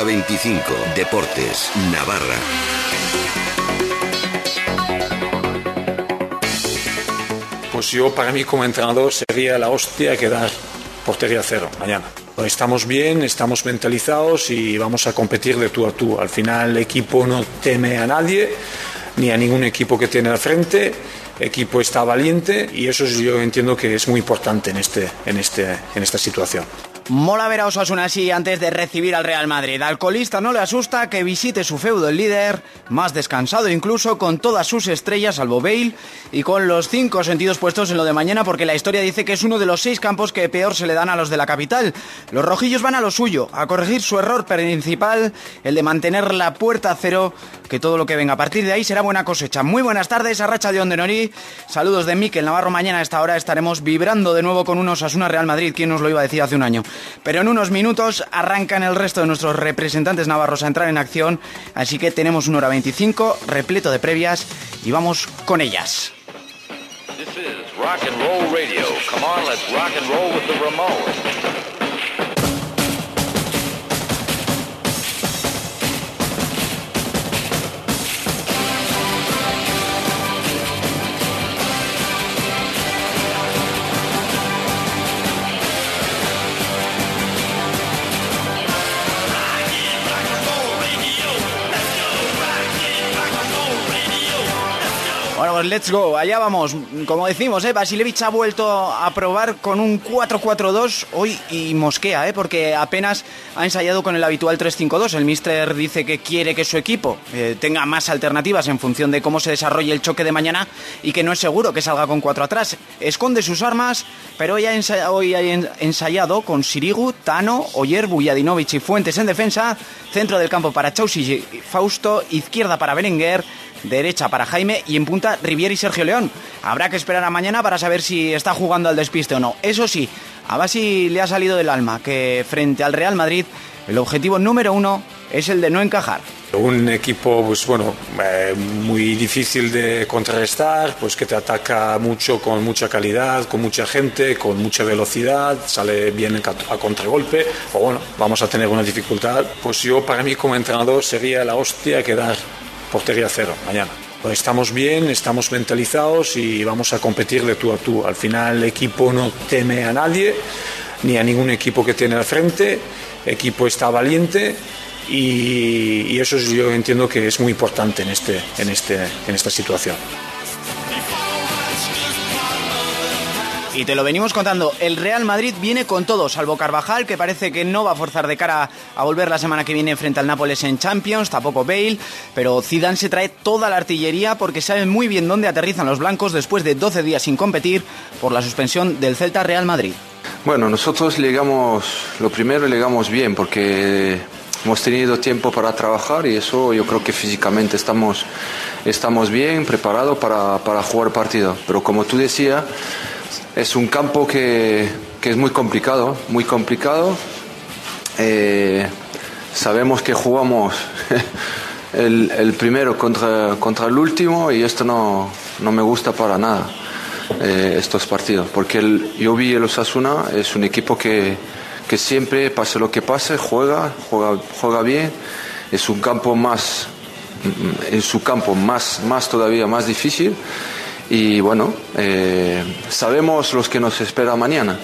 Hora 25. Deportes. Navarra. Pues yo, para mí, como entrenador, sería la hostia quedar portería cero mañana. Estamos bien, estamos mentalizados y vamos a competir de tú a tú. Al final, el equipo no teme a nadie, ni a ningún equipo que tiene al frente. Equipo está valiente y eso yo entiendo que es muy importante en, este, en, este, en esta situación. Mola ver a Osasuna así antes de recibir al Real Madrid. Al colista no le asusta que visite su feudo el líder, más descansado incluso, con todas sus estrellas, salvo Bale, y con los cinco sentidos puestos en lo de mañana, porque la historia dice que es uno de los seis campos que peor se le dan a los de la capital. Los rojillos van a lo suyo, a corregir su error principal, el de mantener la puerta a cero, que todo lo que venga a partir de ahí será buena cosecha. Muy buenas tardes, a Racha de Ondenori. Saludos de Miquel Navarro. Mañana a esta hora estaremos vibrando de nuevo con un Osasuna Real Madrid. ¿Quién nos lo iba a decir hace un año? Pero en unos minutos arrancan el resto de nuestros representantes navarros a entrar en acción, así que tenemos una hora 25 repleto de previas y vamos con ellas. Bueno, pues let's go, allá vamos. Como decimos, ¿eh? Basilevich ha vuelto a probar con un 4-4-2 hoy y mosquea, ¿eh? porque apenas ha ensayado con el habitual 3-5-2. El mister dice que quiere que su equipo eh, tenga más alternativas en función de cómo se desarrolle el choque de mañana y que no es seguro que salga con 4 atrás. Esconde sus armas, pero hoy ha ensayado, hoy ha ensayado con Sirigu, Tano, Oyer, Bujadinovic y Fuentes en defensa, centro del campo para Chausi y Fausto, izquierda para Berenguer, derecha para Jaime y en punta Riviera y Sergio León. Habrá que esperar a mañana para saber si está jugando al despiste o no. Eso sí, a Basi le ha salido del alma que frente al Real Madrid el objetivo número uno es el de no encajar. Un equipo, pues bueno, eh, muy difícil de contrarrestar, pues que te ataca mucho con mucha calidad, con mucha gente, con mucha velocidad, sale bien a contragolpe, o bueno, vamos a tener una dificultad. Pues yo, para mí como entrenador, sería la hostia quedar portería cero mañana. Pues estamos bien, estamos mentalizados y vamos a competir de tú a tú. Al final el equipo no teme a nadie, ni a ningún equipo que tiene al frente. El equipo está valiente y, y eso yo entiendo que es muy importante en, este, en, este, en esta situación. Y te lo venimos contando, el Real Madrid viene con todo, salvo Carvajal, que parece que no va a forzar de cara a volver la semana que viene frente al Nápoles en Champions, tampoco Bale, pero Zidane se trae toda la artillería porque sabe muy bien dónde aterrizan los blancos después de 12 días sin competir por la suspensión del Celta Real Madrid. Bueno, nosotros llegamos, lo primero llegamos bien porque hemos tenido tiempo para trabajar y eso yo creo que físicamente estamos, estamos bien preparados para, para jugar partido. Pero como tú decías, es un campo que, es muy complicado, muy complicado. Eh, sabemos que jugamos el, primero contra, contra, el último y esto no, me gusta para nada, eh, estos partidos, porque el, yo vi el Osasuna, es un equipo que, siempre, pase lo que pase, juega, juega, juega bien, es un campo más, en su campo más, más todavía más difícil y bueno, eh, sabemos los que nos espera mañana.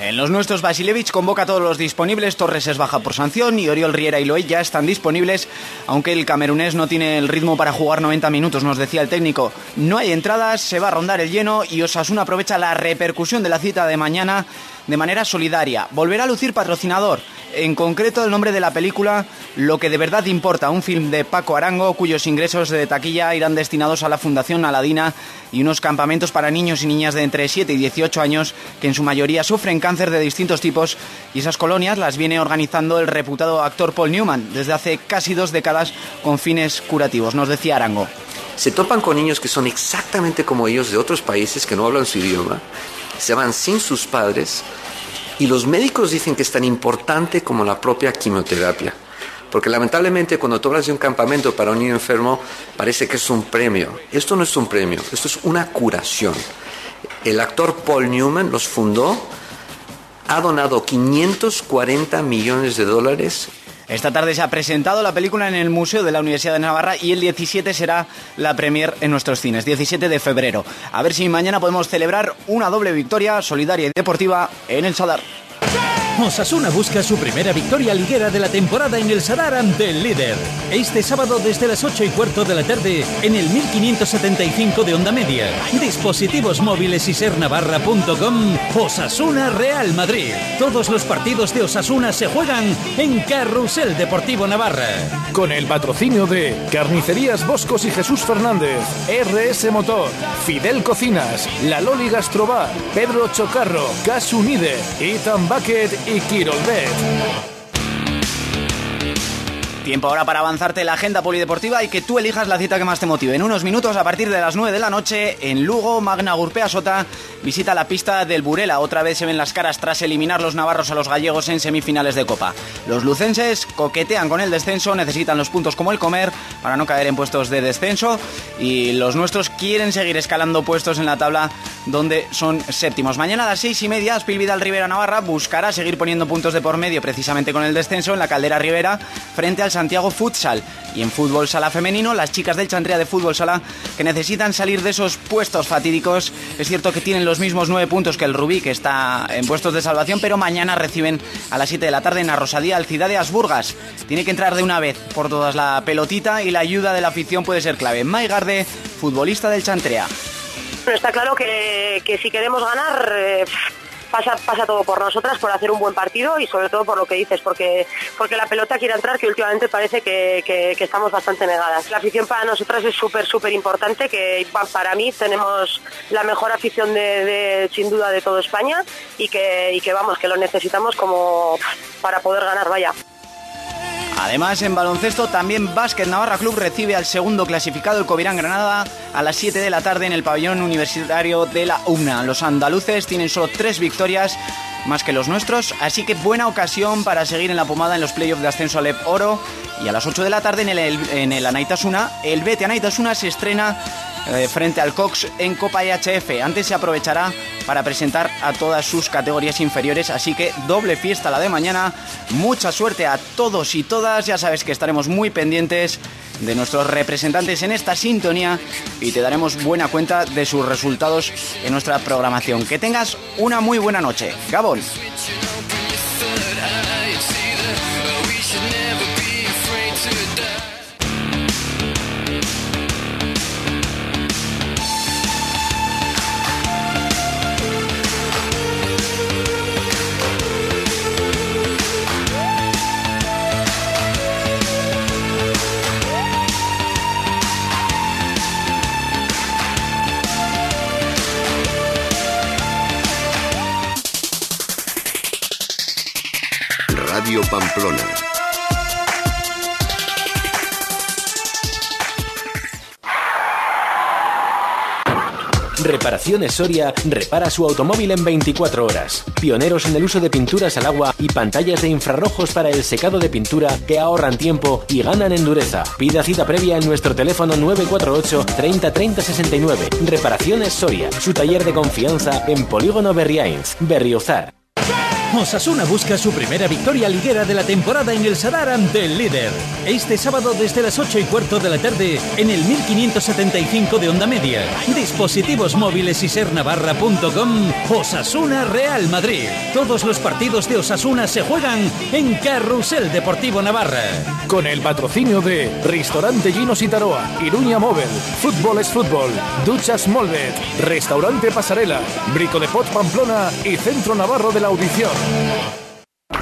En los nuestros, Basilevich convoca a todos los disponibles. Torres es baja por sanción y Oriol Riera y Loey ya están disponibles, aunque el camerunés no tiene el ritmo para jugar 90 minutos, nos decía el técnico. No hay entradas, se va a rondar el lleno y Osasuna aprovecha la repercusión de la cita de mañana de manera solidaria. Volverá a lucir patrocinador en concreto el nombre de la película Lo que de verdad importa, un film de Paco Arango cuyos ingresos de taquilla irán destinados a la Fundación Aladina y unos campamentos para niños y niñas de entre 7 y 18 años que en su mayoría sufren cáncer de distintos tipos y esas colonias las viene organizando el reputado actor Paul Newman desde hace casi dos décadas con fines curativos, nos decía Arango. Se topan con niños que son exactamente como ellos de otros países que no hablan su idioma, se van sin sus padres y los médicos dicen que es tan importante como la propia quimioterapia. Porque lamentablemente cuando tú hablas de un campamento para un niño enfermo, parece que es un premio. Esto no es un premio, esto es una curación. El actor Paul Newman los fundó, ha donado 540 millones de dólares Esta tarde se ha presentado la película en el Museo de la Universidad de Navarra y el 17 será la premier en nuestros cines, 17 de febrero. A ver si mañana podemos celebrar una doble victoria solidaria y deportiva en el Sadar. Osasuna busca su primera victoria liguera de la temporada en el Sadar ante el líder. Este sábado desde las 8 y cuarto de la tarde en el 1575 de Onda Media. Dispositivos móviles y sernavarra.com. Osasuna Real Madrid. Todos los partidos de Osasuna se juegan en Carrusel Deportivo Navarra. Con el patrocinio de Carnicerías Boscos y Jesús Fernández, RS Motor, Fidel Cocinas, La Loli Gastrobar, Pedro Chocarro, Gas Unide, Ethan Bucket y Quirolbet. Tiempo ahora para avanzarte la agenda polideportiva y que tú elijas la cita que más te motive. En unos minutos, a partir de las 9 de la noche, en Lugo, Magna Gurpea Sota visita la pista del Burela. Otra vez se ven las caras tras eliminar los navarros a los gallegos en semifinales de Copa. Los lucenses coquetean con el descenso, necesitan los puntos como el comer para no caer en puestos de descenso y los nuestros quieren seguir escalando puestos en la tabla donde son séptimos. Mañana a las seis y media, Aspil Vidal Rivera Navarra buscará seguir poniendo puntos de por medio precisamente con el descenso en la caldera Rivera frente al Santiago Futsal. Y en fútbol sala femenino, las chicas del Chantrea de fútbol sala que necesitan salir de esos puestos fatídicos. Es cierto que tienen los mismos nueve puntos que el Rubí, que está en puestos de salvación, pero mañana reciben a las 7 de la tarde en Arrosadía al Ciudad de Asburgas. Tiene que entrar de una vez por todas la pelotita y la ayuda de la afición puede ser clave. Maigarde, futbolista del Chantrea. está claro que, si queremos ganar, eh, pasa, pasa todo por nosotras, por hacer un buen partido y sobre todo por lo que dices, porque, porque la pelota quiere entrar, que últimamente parece que, estamos bastante negadas. La afición para nosotras es súper, súper importante, que para mí tenemos la mejor afición de, sin duda de toda España y que, y que vamos, que lo necesitamos como para poder ganar, vaya. Además, en baloncesto, también Básquet Navarra Club recibe al segundo clasificado, el Covirán Granada, a las 7 de la tarde en el pabellón universitario de la UNA. Los andaluces tienen solo tres victorias más que los nuestros, así que buena ocasión para seguir en la pomada en los playoffs de ascenso a LEP Oro. Y a las 8 de la tarde en el, en el Anaitasuna, el Bete Anaitasuna se estrena eh, frente al Cox en Copa IHF. Antes se aprovechará para presentar a todas sus categorías inferiores, así que doble fiesta la de mañana. Mucha suerte a todos y todas, ya sabes que estaremos muy pendientes de nuestros representantes en esta sintonía y te daremos buena cuenta de sus resultados en nuestra programación. Que tengas una muy buena noche. Gabón. Pamplona. Reparaciones Soria repara su automóvil en 24 horas. Pioneros en el uso de pinturas al agua y pantallas de infrarrojos para el secado de pintura que ahorran tiempo y ganan en dureza. Pida cita previa en nuestro teléfono 948 30 30 69. Reparaciones Soria, su taller de confianza en Polígono Berriains, Berriozar. Osasuna busca su primera victoria liguera de la temporada en el Sadar ante el líder. Este sábado desde las 8 y cuarto de la tarde en el 1575 de Onda Media. Dispositivos móviles y sernavarra.com. Osasuna Real Madrid. Todos los partidos de Osasuna se juegan en Carrusel Deportivo Navarra. Con el patrocinio de Restaurante Ginos y Taroa, Iruña Móvil, Fútbol es Fútbol, Duchas Molvet, Restaurante Pasarela, Brico de Pot Pamplona y Centro Navarro de la Audición.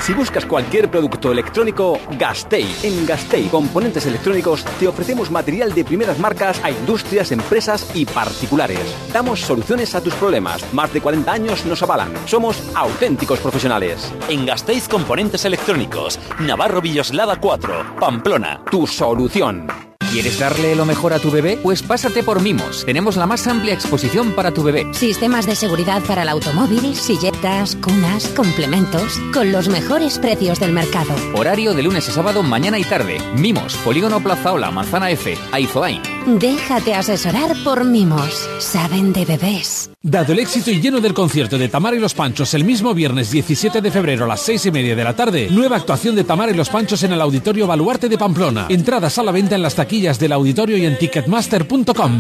Si buscas cualquier producto electrónico, Gastei. En Gastei Componentes Electrónicos te ofrecemos material de primeras marcas a industrias, empresas y particulares. Damos soluciones a tus problemas. Más de 40 años nos avalan. Somos auténticos profesionales. En Gasteiz Componentes Electrónicos, Navarro Villoslada 4, Pamplona. Tu solución. ¿Quieres darle lo mejor a tu bebé? Pues pásate por Mimos. Tenemos la más amplia exposición para tu bebé. Sistemas de seguridad para el automóvil, silletas, cunas, complementos, con los mejores precios del mercado. Horario de lunes a sábado, mañana y tarde. Mimos, Polígono Plazaola, Manzana F, Aizoain. Déjate asesorar por Mimos. Saben de bebés. Dado el éxito y lleno del concierto de Tamara y los Panchos el mismo viernes 17 de febrero a las seis y media de la tarde, nueva actuación de Tamara y los Panchos en el Auditorio Baluarte de Pamplona. Entradas a la venta en las taquillas del auditorio y en ticketmaster.com.